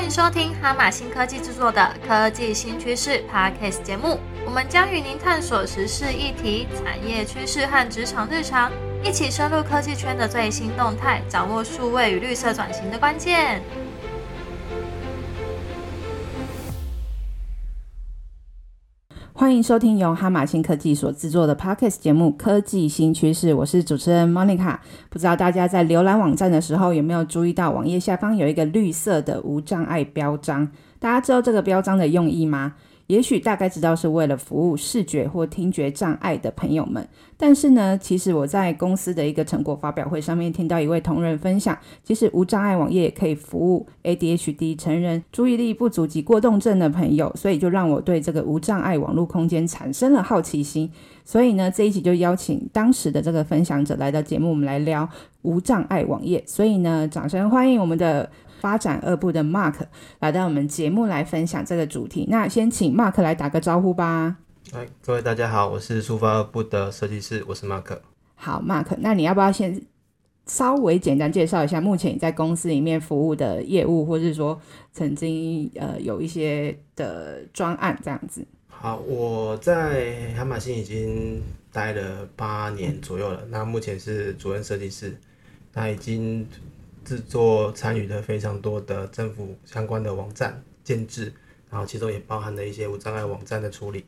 欢迎收听哈马新科技制作的科技新趋势 Podcast 节目。我们将与您探索时事议题、产业趋势和职场日常，一起深入科技圈的最新动态，掌握数位与绿色转型的关键。欢迎收听由哈马新科技所制作的 Podcast 节目《科技新趋势》，我是主持人 Monica。不知道大家在浏览网站的时候有没有注意到，网页下方有一个绿色的无障碍标章？大家知道这个标章的用意吗？也许大概知道是为了服务视觉或听觉障碍的朋友们，但是呢，其实我在公司的一个成果发表会上面听到一位同仁分享，其实无障碍网页也可以服务 ADHD 成人注意力不足及过动症的朋友，所以就让我对这个无障碍网络空间产生了好奇心。所以呢，这一集就邀请当时的这个分享者来到节目，我们来聊无障碍网页。所以呢，掌声欢迎我们的。发展二部的 Mark 来到我们节目来分享这个主题。那先请 Mark 来打个招呼吧。哎，各位大家好，我是出发二部的设计师，我是 Mark。好，Mark，那你要不要先稍微简单介绍一下目前你在公司里面服务的业务，或者是说曾经呃有一些的专案这样子？好，我在海马星已经待了八年左右了。那目前是主任设计师，那已经。制作参与的非常多的政府相关的网站建制，然后其中也包含了一些无障碍网站的处理。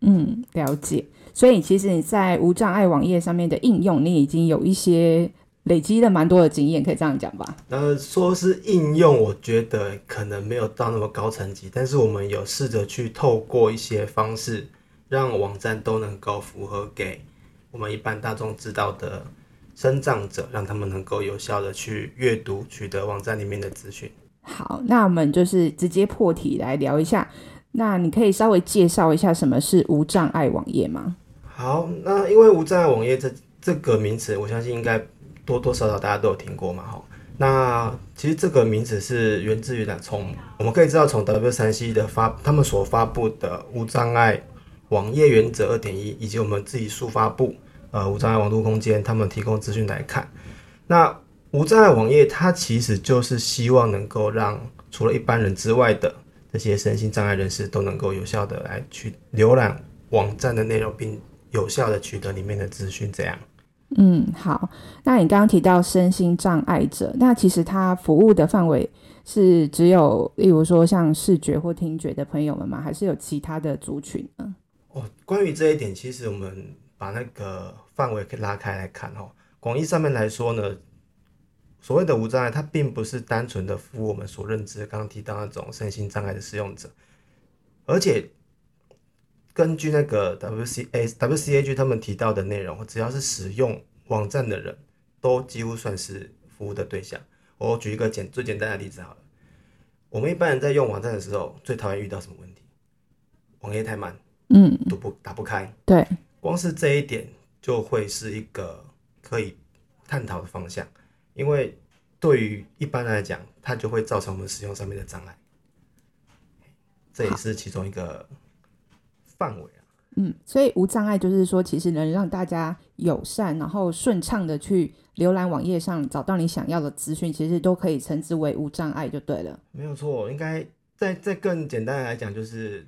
嗯，了解。所以其实你在无障碍网页上面的应用，你已经有一些累积了蛮多的经验，可以这样讲吧？呃，说是应用，我觉得可能没有到那么高层级，但是我们有试着去透过一些方式，让网站都能够符合给我们一般大众知道的。生长者让他们能够有效的去阅读、取得网站里面的资讯。好，那我们就是直接破题来聊一下。那你可以稍微介绍一下什么是无障碍网页吗？好，那因为无障碍网页这这个名词，我相信应该多多少少大家都有听过嘛。哈，那其实这个名词是源自于哪，从我们可以知道，从 W 三 C 的发他们所发布的无障碍网页原则二点一，以及我们自己速发布。呃，无障碍网络空间，他们提供资讯来看，那无障碍网页它其实就是希望能够让除了一般人之外的这些身心障碍人士都能够有效的来去浏览网站的内容，并有效的取得里面的资讯。这样，嗯，好。那你刚刚提到身心障碍者，那其实他服务的范围是只有，例如说像视觉或听觉的朋友们吗？还是有其他的族群呢？哦，关于这一点，其实我们。把那个范围可以拉开来看哦，广义上面来说呢，所谓的无障碍，它并不是单纯的服务我们所认知刚刚提到那种身心障碍的使用者，而且根据那个 W C A W C A G 他们提到的内容，只要是使用网站的人都几乎算是服务的对象。我举一个简最简单的例子好了，我们一般人在用网站的时候，最讨厌遇到什么问题？网页太慢，嗯，读不打不开，对。光是这一点就会是一个可以探讨的方向，因为对于一般来讲，它就会造成我们使用上面的障碍，这也是其中一个范围啊。嗯，所以无障碍就是说，其实能让大家友善，然后顺畅的去浏览网页上找到你想要的资讯，其实都可以称之为无障碍就对了。没有错，应该再再更简单来讲，就是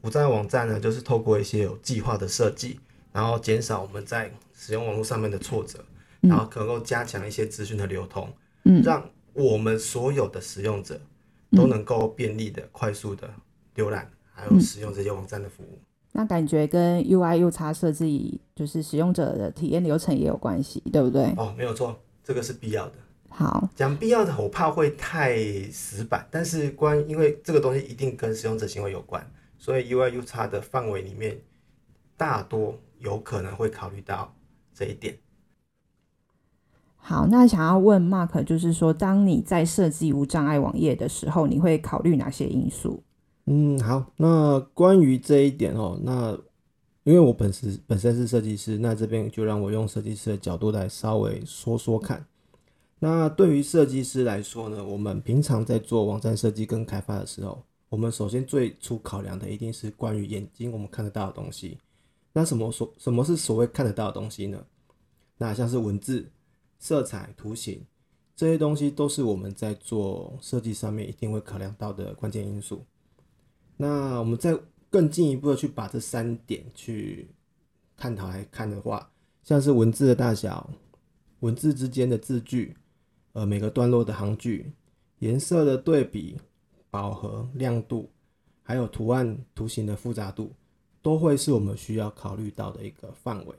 无障碍网站呢，就是透过一些有计划的设计。然后减少我们在使用网络上面的挫折，然后能够加强一些资讯的流通，嗯，让我们所有的使用者都能够便利的、快速的浏览，还有使用这些网站的服务。那感觉跟 UI、U 叉设计，就是使用者的体验流程也有关系，对不对？哦，没有错，这个是必要的。好，讲必要的，我怕会太死板，但是关因为这个东西一定跟使用者行为有关，所以 UI、U 叉的范围里面大多。有可能会考虑到这一点。好，那想要问 Mark，就是说，当你在设计无障碍网页的时候，你会考虑哪些因素？嗯，好，那关于这一点哦，那因为我本身本身是设计师，那这边就让我用设计师的角度来稍微说说看。那对于设计师来说呢，我们平常在做网站设计跟开发的时候，我们首先最初考量的一定是关于眼睛我们看得到的东西。那什么所什么是所谓看得到的东西呢？那像是文字、色彩、图形、这些东西都是我们在做设计上面一定会考量到的关键因素。那我们再更进一步的去把这三点去探讨来看的话，像是文字的大小、文字之间的字距、呃每个段落的行距、颜色的对比、饱和、亮度，还有图案图形的复杂度，都会是我们需要考虑到的一个范围。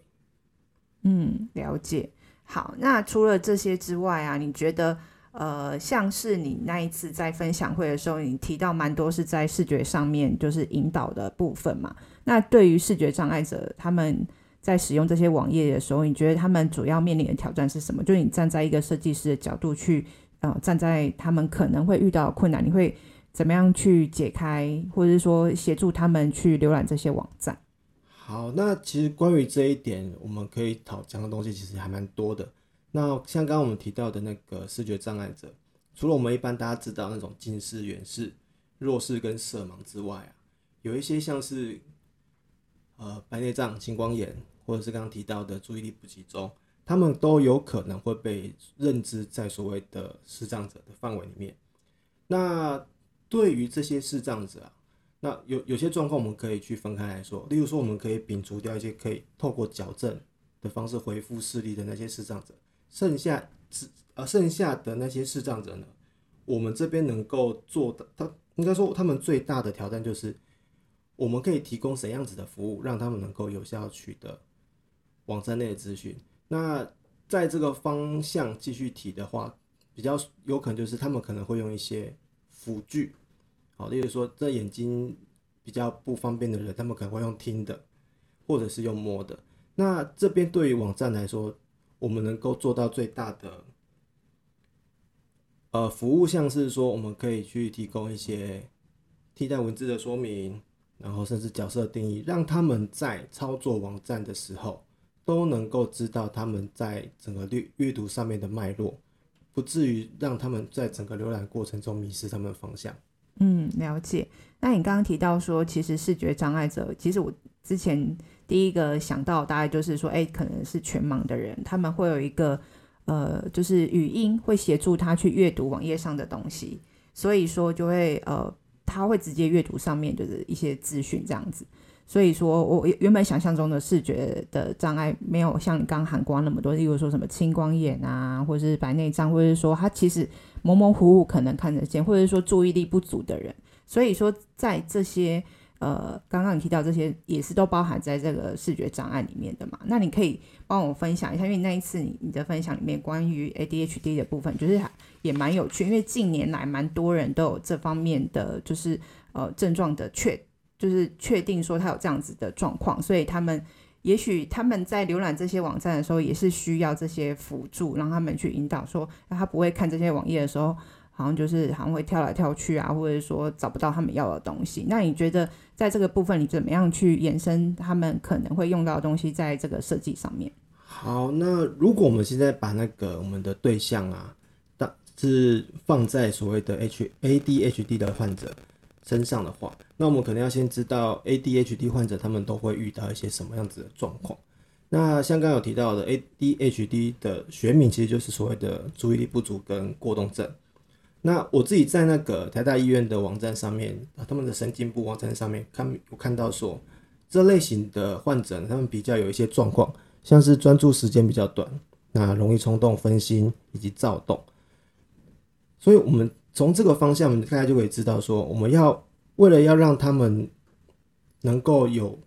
嗯，了解。好，那除了这些之外啊，你觉得呃，像是你那一次在分享会的时候，你提到蛮多是在视觉上面就是引导的部分嘛？那对于视觉障碍者，他们在使用这些网页的时候，你觉得他们主要面临的挑战是什么？就是你站在一个设计师的角度去，呃，站在他们可能会遇到的困难，你会怎么样去解开，或者是说协助他们去浏览这些网站？好，那其实关于这一点，我们可以讨讲的东西其实还蛮多的。那像刚刚我们提到的那个视觉障碍者，除了我们一般大家知道那种近视、远视、弱视跟色盲之外啊，有一些像是呃白内障、青光眼，或者是刚刚提到的注意力不集中，他们都有可能会被认知在所谓的视障者的范围里面。那对于这些视障者啊，那有有些状况我们可以去分开来说，例如说我们可以摒除掉一些可以透过矫正的方式恢复视力的那些视障者，剩下只呃剩下的那些视障者呢，我们这边能够做的，他应该说他们最大的挑战就是，我们可以提供怎样子的服务，让他们能够有效取得网站内的资讯。那在这个方向继续提的话，比较有可能就是他们可能会用一些辅具。好，例如说，这眼睛比较不方便的人，他们可能会用听的，或者是用摸的。那这边对于网站来说，我们能够做到最大的，呃，服务像是说，我们可以去提供一些替代文字的说明，然后甚至角色定义，让他们在操作网站的时候，都能够知道他们在整个阅阅读上面的脉络，不至于让他们在整个浏览过程中迷失他们的方向。嗯，了解。那你刚刚提到说，其实视觉障碍者，其实我之前第一个想到大概就是说，哎，可能是全盲的人，他们会有一个呃，就是语音会协助他去阅读网页上的东西，所以说就会呃，他会直接阅读上面就是一些资讯这样子。所以说我原本想象中的视觉的障碍没有像你刚刚喊过那么多，例如说什么青光眼啊，或者是白内障，或者是说他其实模模糊糊可能看得见，或者是说注意力不足的人。所以说在这些呃，刚刚你提到这些也是都包含在这个视觉障碍里面的嘛？那你可以帮我分享一下，因为那一次你你的分享里面关于 ADHD 的部分，就是也蛮有趣，因为近年来蛮多人都有这方面的就是呃症状的确。就是确定说他有这样子的状况，所以他们也许他们在浏览这些网站的时候，也是需要这些辅助，让他们去引导说，他不会看这些网页的时候，好像就是好像会跳来跳去啊，或者说找不到他们要的东西。那你觉得在这个部分，你怎么样去延伸他们可能会用到的东西，在这个设计上面？好，那如果我们现在把那个我们的对象啊，当是放在所谓的 H A D H D 的患者。身上的话，那我们可能要先知道 ADHD 患者他们都会遇到一些什么样子的状况。那像刚有提到的 ADHD 的学名其实就是所谓的注意力不足跟过动症。那我自己在那个台大医院的网站上面，他们的神经部网站上面看，我看到说这类型的患者，他们比较有一些状况，像是专注时间比较短，那容易冲动、分心以及躁动。所以，我们从这个方向，大家就可以知道说，我们要为了要让他们能够有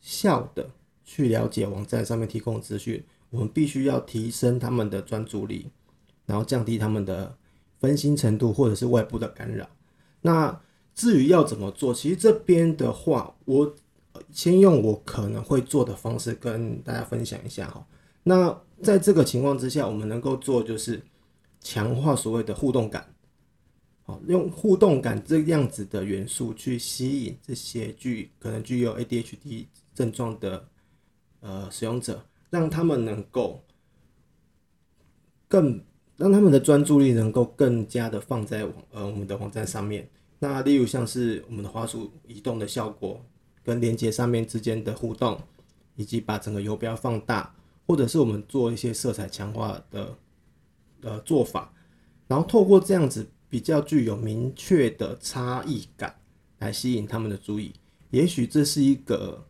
效的去了解网站上面提供的资讯，我们必须要提升他们的专注力，然后降低他们的分心程度或者是外部的干扰。那至于要怎么做，其实这边的话，我先用我可能会做的方式跟大家分享一下哈。那在这个情况之下，我们能够做就是强化所谓的互动感。好，用互动感这样子的元素去吸引这些具可能具有 ADHD 症状的呃使用者，让他们能够更让他们的专注力能够更加的放在呃我们的网站上面。那例如像是我们的滑鼠移动的效果，跟连接上面之间的互动，以及把整个游标放大，或者是我们做一些色彩强化的呃做法。然后透过这样子比较具有明确的差异感来吸引他们的注意，也许这是一个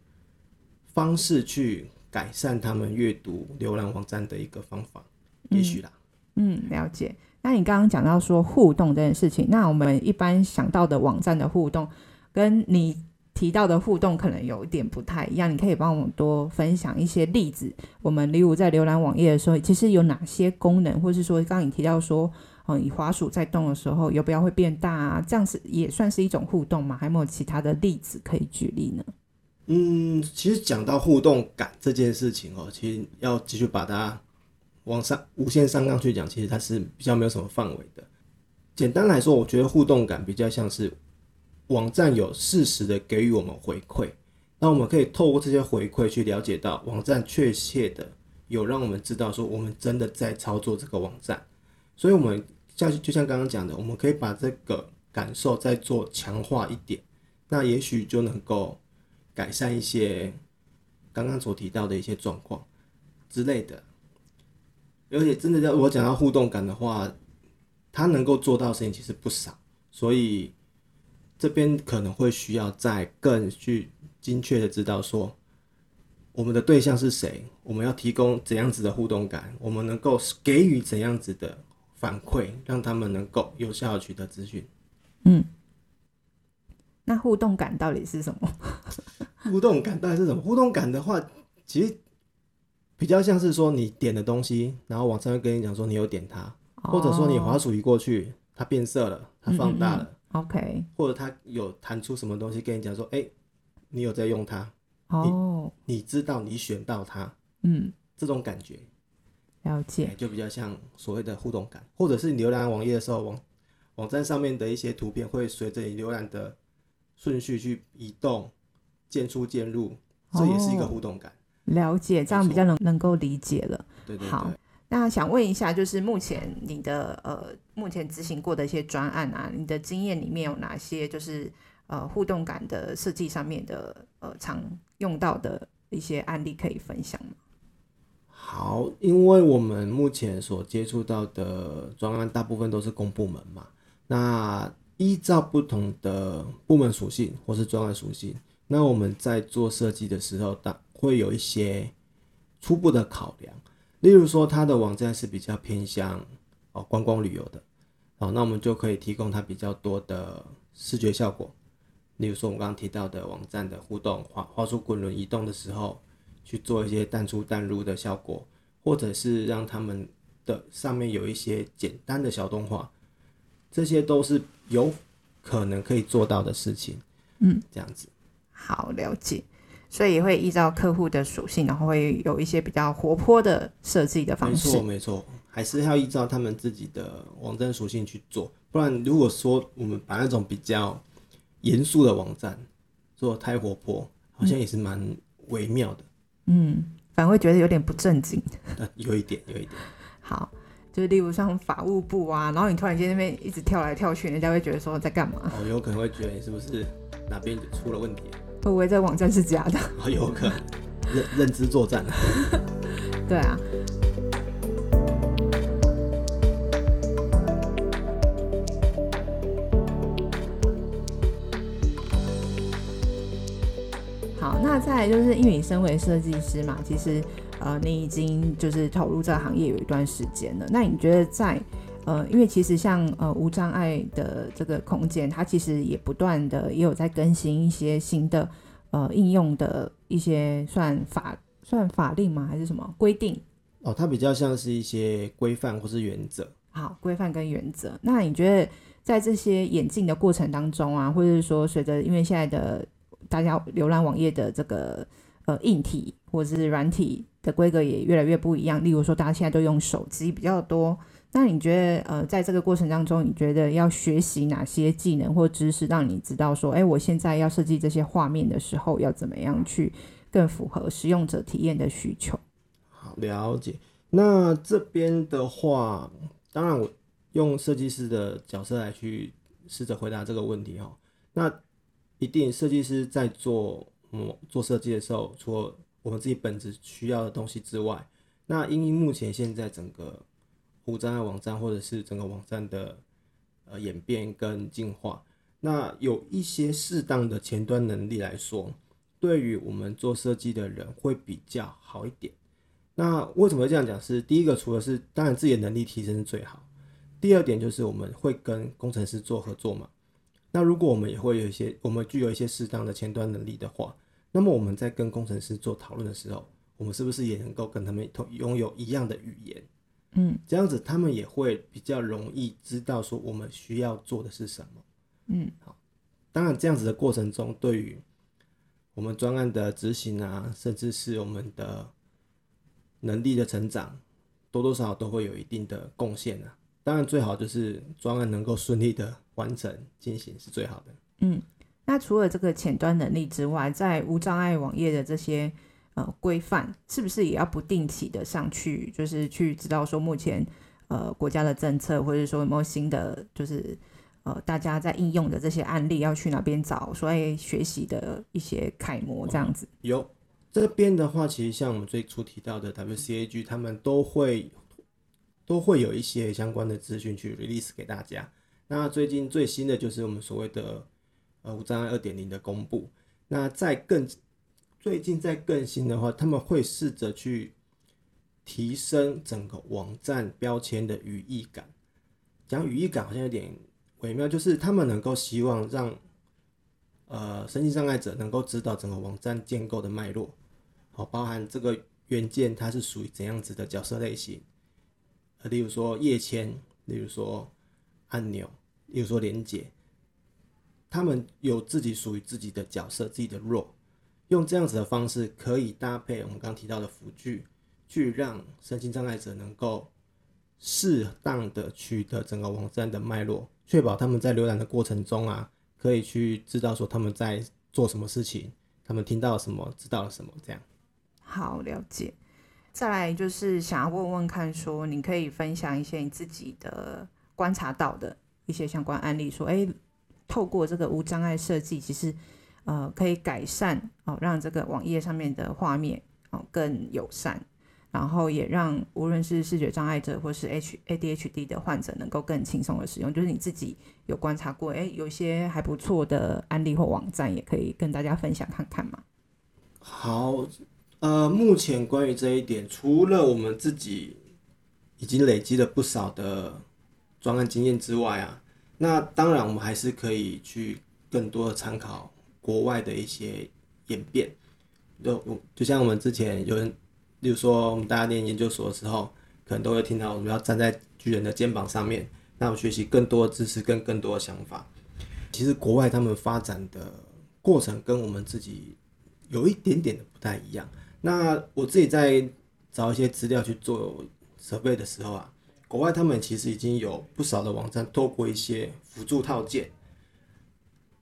方式去改善他们阅读浏览网站的一个方法，也许啦。嗯，了解。那你刚刚讲到说互动这件事情，那我们一般想到的网站的互动，跟你提到的互动可能有一点不太一样。你可以帮我们多分享一些例子。我们例如在浏览网页的时候，其实有哪些功能，或是说刚刚你提到说，哦，你滑鼠在动的时候，游标会变大啊，这样子也算是一种互动吗？还有没有其他的例子可以举例呢？嗯，其实讲到互动感这件事情哦，其实要继续把它往上无限上纲去讲，其实它是比较没有什么范围的。简单来说，我觉得互动感比较像是网站有适时的给予我们回馈，那我们可以透过这些回馈去了解到网站确切的有让我们知道说我们真的在操作这个网站，所以我们像就像刚刚讲的，我们可以把这个感受再做强化一点，那也许就能够改善一些刚刚所提到的一些状况之类的。而且真的要我讲到互动感的话，它能够做到的事情其实不少，所以这边可能会需要再更去精确的知道说我们的对象是谁，我们要提供怎样子的互动感，我们能够给予怎样子的反馈，让他们能够有效的取得资讯。嗯，那互动感到底是什么？互动感到底是什么？互动感的话，其实比较像是说你点的东西，然后网站会跟你讲说你有点它，或者说你滑鼠移过去，它变色了，它放大了，OK，或者他有弹出什么东西跟你讲说，哎、你有在用它，哦，你知道你选到它，嗯，这种感觉，了哎解，就比较像所谓的互动感，或者是你浏览网页的时候，网网站上面的一些图片会随着你浏览的顺序去移动，渐出渐入，这也是一个哦。互动感。了解，这样比较能能够理解了。对对好。对。那想问一下，就是目前你的呃，目前执行过的一些专案啊，你的经验里面有哪些就是呃互动感的设计上面的呃常用到的一些案例可以分享吗？好，因为我们目前所接触到的专案大部分都是公部门嘛，那依照不同的部门属性或是专案属性，那我们在做设计的时候，当会有一些初步的考量，例如说它的网站是比较偏向哦观光旅游的，哦，那我们就可以提供它比较多的视觉效果，例如说我们刚刚提到的网站的互动，画画出滚轮移动的时候。去做一些淡出淡入的效果，或者是让他们的上面有一些简单的小动画，这些都是有可能可以做到的事情。嗯，这样子。好，了解。所以也会依照客户的属性，然后会有一些比较活泼的设计的方式没错，。没错，还是要依照他们自己的网站属性去做，不然如果说我们把那种比较严肃的网站做得太活泼，好像也是蛮微妙的。嗯，反而会觉得有点不正经。呃，有一点，有一点。好，就是例如像法务部啊，然后你突然间那边一直跳来跳去，人家会觉得说在干嘛？哦，有可能会觉得你是不是哪边出了问题？会不会这网站是假的？哦，有可能认认知作战。对啊。好，那再来就是因为你身为设计师嘛，其实呃你已经就是投入这个行业有一段时间了。那你觉得在呃，因为其实像呃无障碍的这个空间，它其实也不断的也有在更新一些新的呃应用的一些算法算法令吗？还是什么规定？哦，它比较像是一些规范或是原则。好，规范跟原则。那你觉得在这些演进的过程当中啊，或者是说随着因为现在的大家浏览网页的这个呃硬体或者是软体的规格也越来越不一样，例如说大家现在都用手机比较多，那你觉得呃在这个过程当中，你觉得要学习哪些技能或知识，让你知道说，哎，我现在要设计这些画面的时候，要怎么样去更符合使用者体验的需求？好，了解。那这边的话，当然我用设计师的角色来去试着回答这个问题哈。那一定设计师在做嗯做设计的时候，除了我们自己本质需要的东西之外，那因为目前现在整个无障碍网站或者是整个网站的呃演变跟进化。那有一些适当的前端能力来说，对于我们做设计的人会比较好一点。那为什么会这样讲？是第一个，除了是当然自己的能力提升是最好。第二点就是我们会跟工程师做合作嘛。那如果我们也会有一些，我们具有一些适当的前端能力的话，那么我们在跟工程师做讨论的时候，我们是不是也能够跟他们同拥有一样的语言？嗯，这样子他们也会比较容易知道说我们需要做的是什么。嗯，好。当然，这样子的过程中，对于我们专案的执行啊，甚至是我们的能力的成长，多多少少都会有一定的贡献啊。当然，最好就是专案能够顺利的完成进行是最好的。嗯，那除了这个前端能力之外，在无障碍网页的这些呃规范，是不是也要不定期的上去，就是去知道说目前呃国家的政策，或者说有没有新的，就是呃大家在应用的这些案例，要去哪边找，所以学习的一些楷模这样子。有这边的话，其实像我们最初提到的 WCAG，他们都会都会有一些相关的资讯去 release 给大家。那最近最新的就是我们所谓的呃无障碍二点零的公布。那在更最近在更新的话，他们会试着去提升整个网站标签的语义感。讲语义感好像有点微妙，就是他们能够希望让呃身心障碍者能够知道整个网站建构的脉络，好，包含这个元件它是属于怎样子的角色类型，呃，例如说页签，例如说按钮，例如说连接，他们有自己属于自己的角色、自己的 role，用这样子的方式可以搭配我们刚提到的辅具，去让身心障碍者能够适当的取得整个网站的脉络，确保他们在浏览的过程中啊，可以去知道说他们在做什么事情，他们听到了什么，知道了什么，这样。好，了解。再来就是想要问问看，说你可以分享一些你自己的观察到的一些相关案例，说，哎，透过这个无障碍设计，其实呃可以改善哦，让这个网页上面的画面哦更友善，然后也让无论是视觉障碍者或是 H ADHD 的患者能够更轻松的使用。就是你自己有观察过，哎，有些还不错的案例或网站，也可以跟大家分享看看嘛。好，呃，目前关于这一点，除了我们自己已经累积了不少的专案经验之外啊，那当然我们还是可以去更多的参考国外的一些演变。就就像我们之前有人，例如说我们大家念研究所的时候，可能都会听到我们要站在巨人的肩膀上面，那我学习更多的知识跟更多的想法。其实国外他们发展的过程跟我们自己有一点点的不太一样。那我自己在找一些资料去做设备的时候啊，国外他们其实已经有不少的网站透过一些辅助套件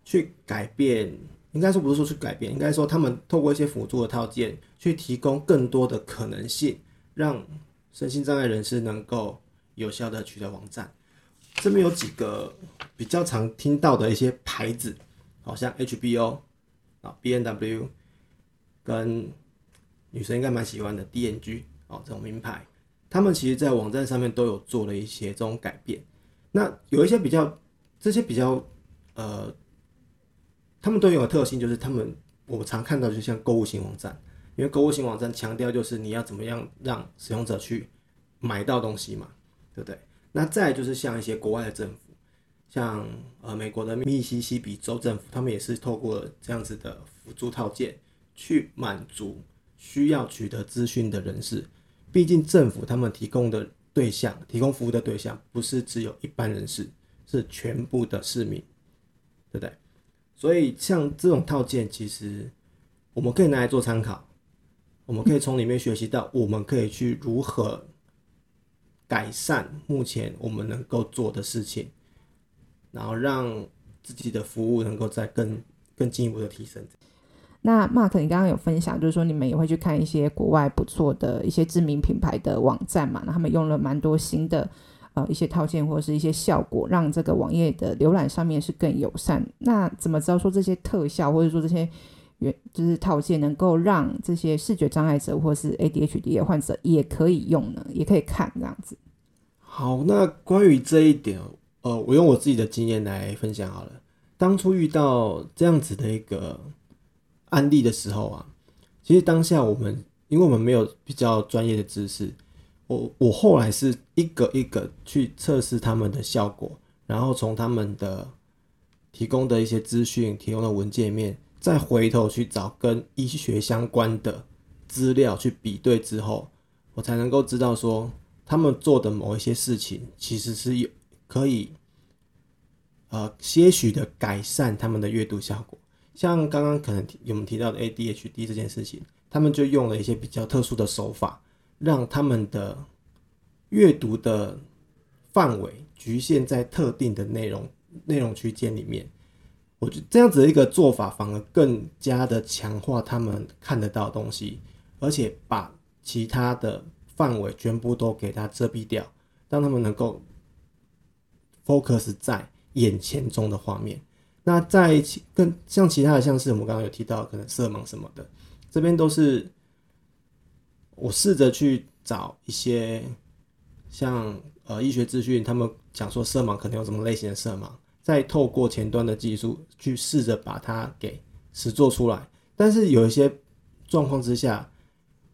去改变，应该说不是说去改变，应该说他们透过一些辅助的套件去提供更多的可能性，让身心障碍人士能够有效的取得网站。这边有几个比较常听到的一些牌子，好像 HBO 啊、B N W 跟女生应该蛮喜欢的 DNG 哦这种名牌，他们其实在网站上面都有做了一些这种改变。那有一些比较这些比较呃，他们都有个特性，就是他们我们常看到就像购物型网站，因为购物型网站强调就是你要怎么样让使用者去买到东西嘛，对不对？那再就是像一些国外的政府，像呃美国的密西西比州政府，他们也是透过这样子的辅助套件去满足需要取得资讯的人士。毕竟政府他们提供的对象，提供服务的对象不是只有一般人士，是全部的市民，对不对？所以像这种套件，其实我们可以拿来做参考，我们可以从里面学习到，我们可以去如何。改善目前我们能够做的事情，然后让自己的服务能够再更更进一步的提升。那 Mark，你刚刚有分享，就是说你们也会去看一些国外不错的一些知名品牌的网站嘛？那他们用了蛮多新的呃一些套件或者是一些效果，让这个网页的浏览上面是更友善。那怎么知道说这些特效或者说这些原就是套件能够让这些视觉障碍者或是 ADHD 的患者也可以用呢？也可以看这样子。好，那关于这一点，呃，我用我自己的经验来分享好了。当初遇到这样子的一个案例的时候啊，其实当下我们因为我们没有比较专业的知识，我我后来是一个一个去测试他们的效果，然后从他们的提供的一些资讯、提供的文件面，再回头去找跟医学相关的资料去比对之后，我才能够知道说他们做的某一些事情其实是有可以。呃，些许的改善他们的阅读效果，像刚刚可能我们提到的 ADHD 这件事情，他们就用了一些比较特殊的手法，让他们的阅读的范围局限在特定的内容内容区间里面。我觉得这样子的一个做法，反而更加的强化他们看得到东西，而且把其他的范围全部都给它遮蔽掉，让他们能够 focus 在。眼前中的画面，那在其跟像其他的，像是我们刚刚有提到，可能色盲什么的，这边都是我试着去找一些像呃医学资讯，他们讲说色盲可能有什么类型的色盲，再透过前端的技术去试着把它给实做出来。但是有一些状况之下，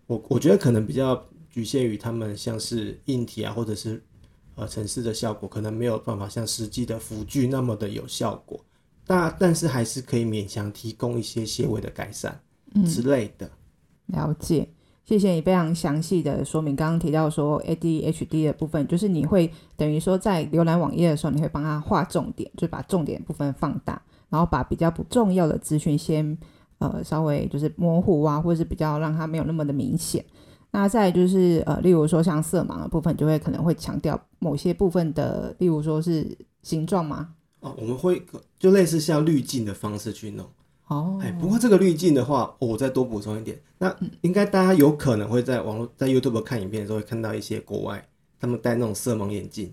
我我觉得可能比较局限于他们像是硬体啊，或者是。呃，城市的效果可能没有办法像实际的辅具那么的有效果，但但是还是可以勉强提供一些些微的改善之类的。了解，谢谢你非常详细的说明。刚刚提到说 ADHD 的部分，就是你会等于说在浏览网页的时候，你会帮他画重点，就把重点部分放大，然后把比较不重要的资讯先呃稍微就是模糊啊，或者是比较让它没有那么的明显。那再就是呃，例如说像色盲的部分，就会可能会强调某些部分的，例如说是形状吗？哦，我们会就类似像滤镜的方式去弄。哦，哎，不过这个滤镜的话，我再多补充一点，那应该大家有可能会在网络在 YouTube 看影片的时候，会看到一些国外他们戴那种色盲眼镜。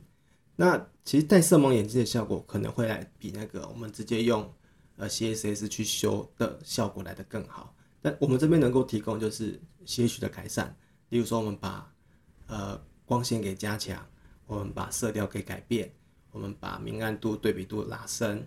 那其实戴色盲眼镜的效果可能会来比那个我们直接用呃 CSS 去修的效果来的更好。但我们这边能够提供就是些许的改善。例如说，我们把呃光线给加强，我们把色调给改变，我们把明暗度、对比度拉升，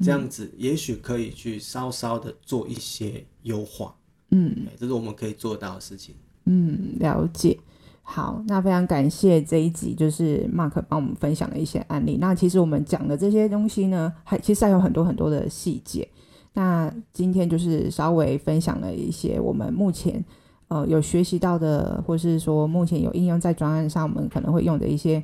这样子也许可以去稍稍的做一些优化。嗯，这是我们可以做到的事情。嗯，了解。好，那非常感谢这一集，就是 Mark 帮我们分享的一些案例。那其实我们讲的这些东西呢，还其实还有很多很多的细节。那今天就是稍微分享了一些我们目前。呃，有学习到的，或是说目前有应用在专案上，我们可能会用的一些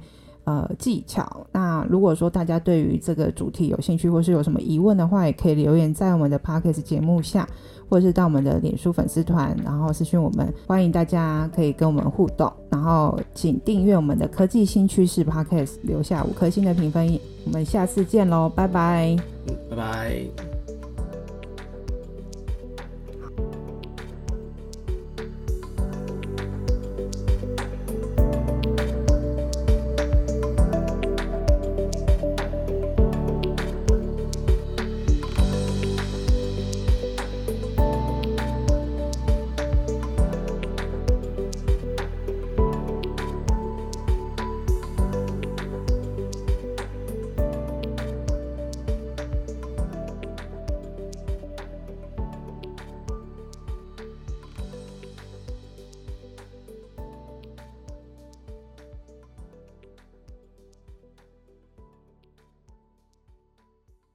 呃技巧。那如果说大家对于这个主题有兴趣，或是有什么疑问的话，也可以留言在我们的 Podcast 节目下，或者是到我们的脸书粉丝团，然后私讯我们。欢迎大家可以跟我们互动，然后请订阅我们的科技新趋势 Podcast，留下五颗星的评分。我们下次见喽，拜拜，拜拜。